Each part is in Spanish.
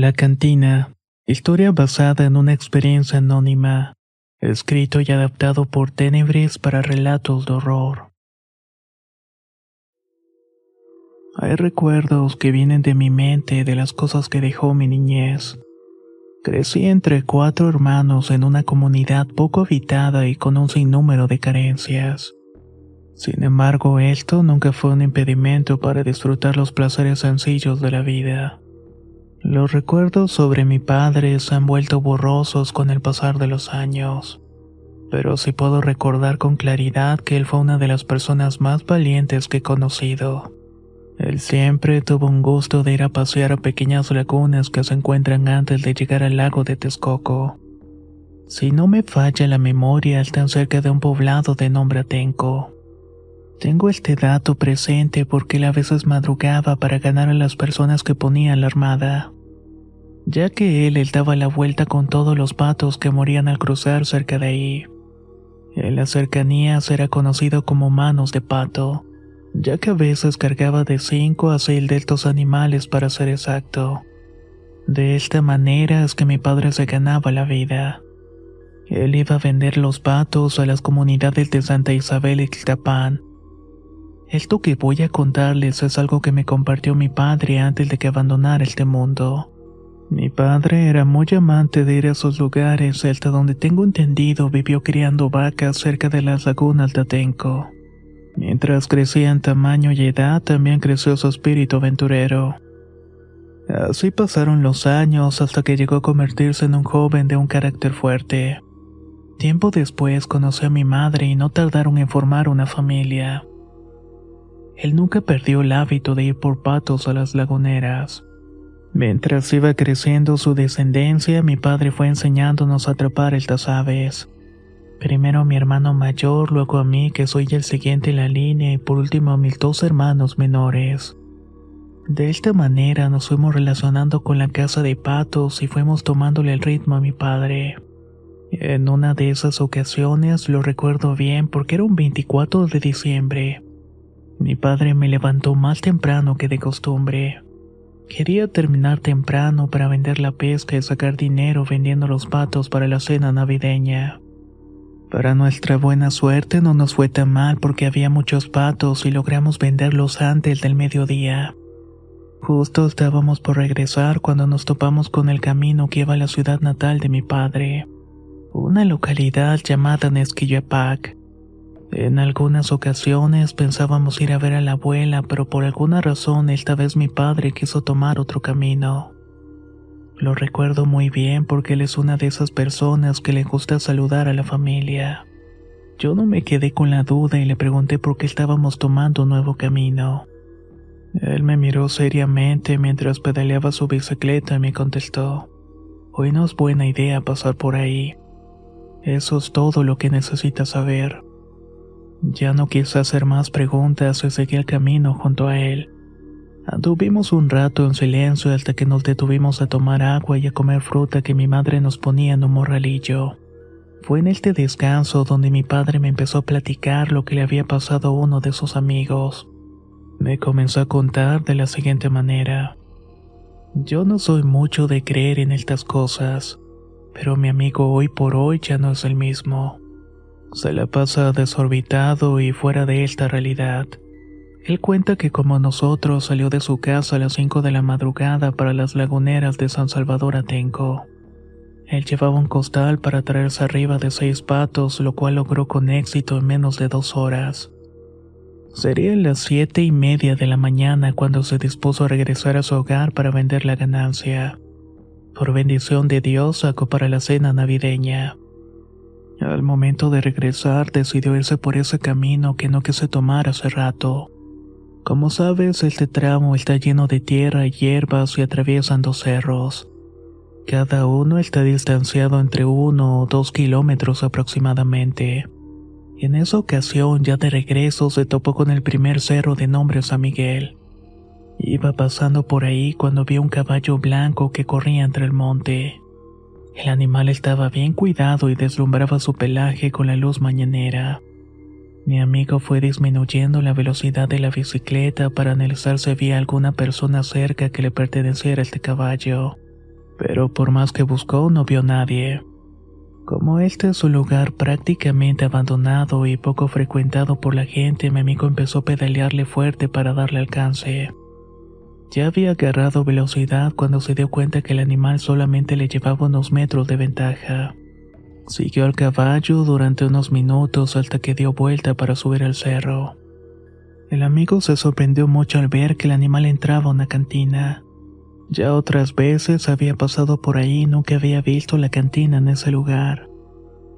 La cantina. Historia basada en una experiencia anónima. Escrito y adaptado por Tenebris para relatos de horror. Hay recuerdos que vienen de mi mente de las cosas que dejó mi niñez. Crecí entre cuatro hermanos en una comunidad poco habitada y con un sinnúmero de carencias. Sin embargo, esto nunca fue un impedimento para disfrutar los placeres sencillos de la vida. Los recuerdos sobre mi padre se han vuelto borrosos con el pasar de los años, pero sí puedo recordar con claridad que él fue una de las personas más valientes que he conocido. Él siempre tuvo un gusto de ir a pasear a pequeñas lagunas que se encuentran antes de llegar al lago de Texcoco. Si no me falla la memoria, están cerca de un poblado de nombre Atenco. Tengo este dato presente porque él a veces madrugaba para ganar a las personas que ponían la armada, ya que él, daba la vuelta con todos los patos que morían al cruzar cerca de ahí. En las cercanías era conocido como manos de pato, ya que a veces cargaba de 5 a 6 de estos animales para ser exacto. De esta manera es que mi padre se ganaba la vida. Él iba a vender los patos a las comunidades de Santa Isabel y Ixtapán, esto que voy a contarles es algo que me compartió mi padre antes de que abandonara este mundo. Mi padre era muy amante de ir a esos lugares hasta donde tengo entendido vivió criando vacas cerca de las lagunas de Atenco. Mientras crecía en tamaño y edad, también creció su espíritu aventurero. Así pasaron los años hasta que llegó a convertirse en un joven de un carácter fuerte. Tiempo después conocí a mi madre y no tardaron en formar una familia. Él nunca perdió el hábito de ir por patos a las laguneras. Mientras iba creciendo su descendencia, mi padre fue enseñándonos a atrapar estas aves. Primero a mi hermano mayor, luego a mí, que soy el siguiente en la línea, y por último a mis dos hermanos menores. De esta manera nos fuimos relacionando con la casa de patos y fuimos tomándole el ritmo a mi padre. En una de esas ocasiones lo recuerdo bien porque era un 24 de diciembre. Mi padre me levantó más temprano que de costumbre. Quería terminar temprano para vender la pesca y sacar dinero vendiendo los patos para la cena navideña. Para nuestra buena suerte no nos fue tan mal porque había muchos patos y logramos venderlos antes del mediodía. Justo estábamos por regresar cuando nos topamos con el camino que iba a la ciudad natal de mi padre, una localidad llamada Nesquillapac. En algunas ocasiones pensábamos ir a ver a la abuela, pero por alguna razón esta vez mi padre quiso tomar otro camino. Lo recuerdo muy bien porque él es una de esas personas que le gusta saludar a la familia. Yo no me quedé con la duda y le pregunté por qué estábamos tomando un nuevo camino. Él me miró seriamente mientras pedaleaba su bicicleta y me contestó, Hoy no es buena idea pasar por ahí. Eso es todo lo que necesitas saber. Ya no quise hacer más preguntas y seguí el camino junto a él. Anduvimos un rato en silencio hasta que nos detuvimos a tomar agua y a comer fruta que mi madre nos ponía en un morralillo. Fue en este descanso donde mi padre me empezó a platicar lo que le había pasado a uno de sus amigos. Me comenzó a contar de la siguiente manera. Yo no soy mucho de creer en estas cosas, pero mi amigo hoy por hoy ya no es el mismo. Se la pasa desorbitado y fuera de esta realidad. Él cuenta que como nosotros salió de su casa a las 5 de la madrugada para las laguneras de San Salvador Atenco. Él llevaba un costal para traerse arriba de seis patos, lo cual logró con éxito en menos de dos horas. Sería las siete y media de la mañana cuando se dispuso a regresar a su hogar para vender la ganancia. Por bendición de Dios sacó para la cena navideña. Al momento de regresar decidió irse por ese camino que no quise tomar hace rato. Como sabes, este tramo está lleno de tierra y hierbas y atraviesan dos cerros. Cada uno está distanciado entre uno o dos kilómetros aproximadamente. En esa ocasión, ya de regreso, se topó con el primer cerro de nombre San Miguel. Iba pasando por ahí cuando vio un caballo blanco que corría entre el monte. El animal estaba bien cuidado y deslumbraba su pelaje con la luz mañanera. Mi amigo fue disminuyendo la velocidad de la bicicleta para analizar si había alguna persona cerca que le perteneciera este caballo, pero por más que buscó no vio nadie. Como este es un lugar prácticamente abandonado y poco frecuentado por la gente, mi amigo empezó a pedalearle fuerte para darle alcance. Ya había agarrado velocidad cuando se dio cuenta que el animal solamente le llevaba unos metros de ventaja. Siguió al caballo durante unos minutos hasta que dio vuelta para subir al cerro. El amigo se sorprendió mucho al ver que el animal entraba a una cantina. Ya otras veces había pasado por ahí y nunca había visto la cantina en ese lugar.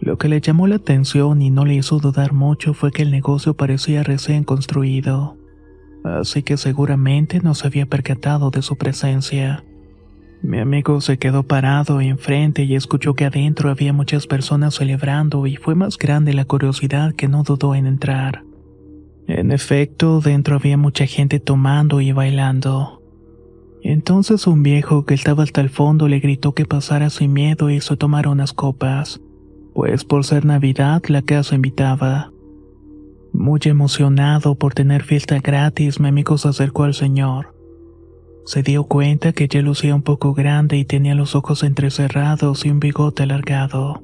Lo que le llamó la atención y no le hizo dudar mucho fue que el negocio parecía recién construido así que seguramente no se había percatado de su presencia. Mi amigo se quedó parado enfrente y escuchó que adentro había muchas personas celebrando y fue más grande la curiosidad que no dudó en entrar. En efecto, dentro había mucha gente tomando y bailando. Entonces un viejo que estaba hasta el fondo le gritó que pasara sin miedo y hizo tomar unas copas, pues por ser Navidad la casa invitaba. Muy emocionado por tener fiesta gratis, mi amigo se acercó al señor. Se dio cuenta que ya lucía un poco grande y tenía los ojos entrecerrados y un bigote alargado.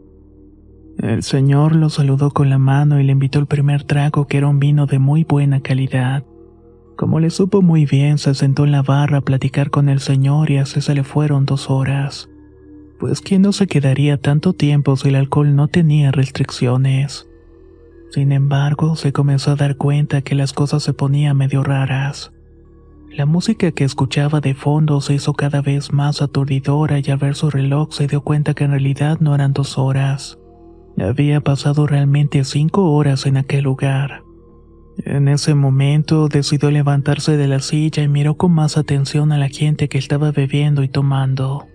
El señor lo saludó con la mano y le invitó el primer trago que era un vino de muy buena calidad. Como le supo muy bien, se sentó en la barra a platicar con el señor y así se le fueron dos horas. Pues quién no se quedaría tanto tiempo si el alcohol no tenía restricciones. Sin embargo, se comenzó a dar cuenta que las cosas se ponían medio raras. La música que escuchaba de fondo se hizo cada vez más aturdidora y al ver su reloj se dio cuenta que en realidad no eran dos horas. Había pasado realmente cinco horas en aquel lugar. En ese momento decidió levantarse de la silla y miró con más atención a la gente que estaba bebiendo y tomando.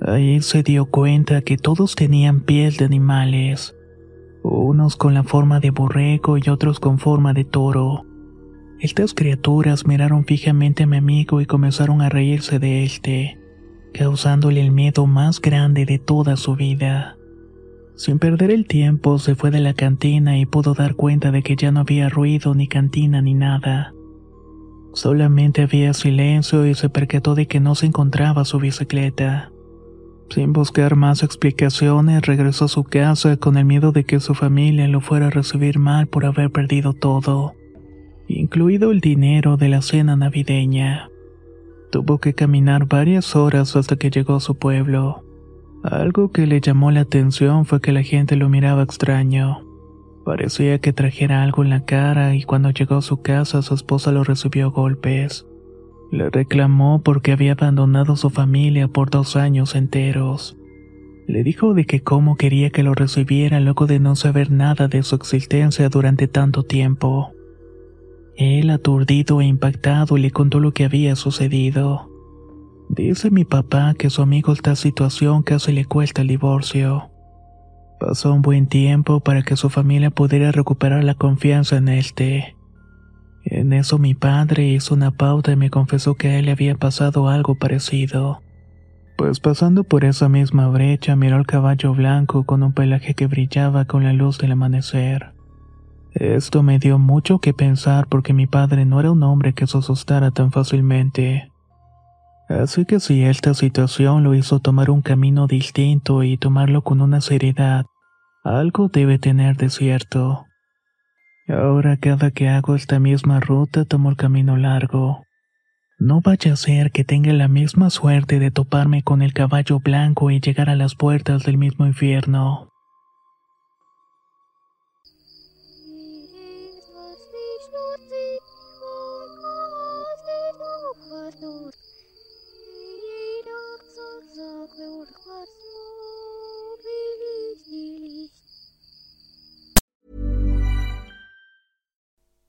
Ahí se dio cuenta que todos tenían piel de animales unos con la forma de borrego y otros con forma de toro. Estas criaturas miraron fijamente a mi amigo y comenzaron a reírse de éste, causándole el miedo más grande de toda su vida. Sin perder el tiempo, se fue de la cantina y pudo dar cuenta de que ya no había ruido ni cantina ni nada. Solamente había silencio y se percató de que no se encontraba su bicicleta. Sin buscar más explicaciones, regresó a su casa con el miedo de que su familia lo fuera a recibir mal por haber perdido todo, incluido el dinero de la cena navideña. Tuvo que caminar varias horas hasta que llegó a su pueblo. Algo que le llamó la atención fue que la gente lo miraba extraño. Parecía que trajera algo en la cara y cuando llegó a su casa su esposa lo recibió a golpes. Le reclamó porque había abandonado su familia por dos años enteros. Le dijo de que cómo quería que lo recibiera luego de no saber nada de su existencia durante tanto tiempo. Él, aturdido e impactado, le contó lo que había sucedido. Dice mi papá que su amigo esta situación casi le cuesta el divorcio. Pasó un buen tiempo para que su familia pudiera recuperar la confianza en este. En eso mi padre hizo una pauta y me confesó que a él le había pasado algo parecido. Pues pasando por esa misma brecha miró al caballo blanco con un pelaje que brillaba con la luz del amanecer. Esto me dio mucho que pensar porque mi padre no era un hombre que se asustara tan fácilmente. Así que si esta situación lo hizo tomar un camino distinto y tomarlo con una seriedad, algo debe tener de cierto. Ahora cada que hago esta misma ruta tomo el camino largo. No vaya a ser que tenga la misma suerte de toparme con el caballo blanco y llegar a las puertas del mismo infierno.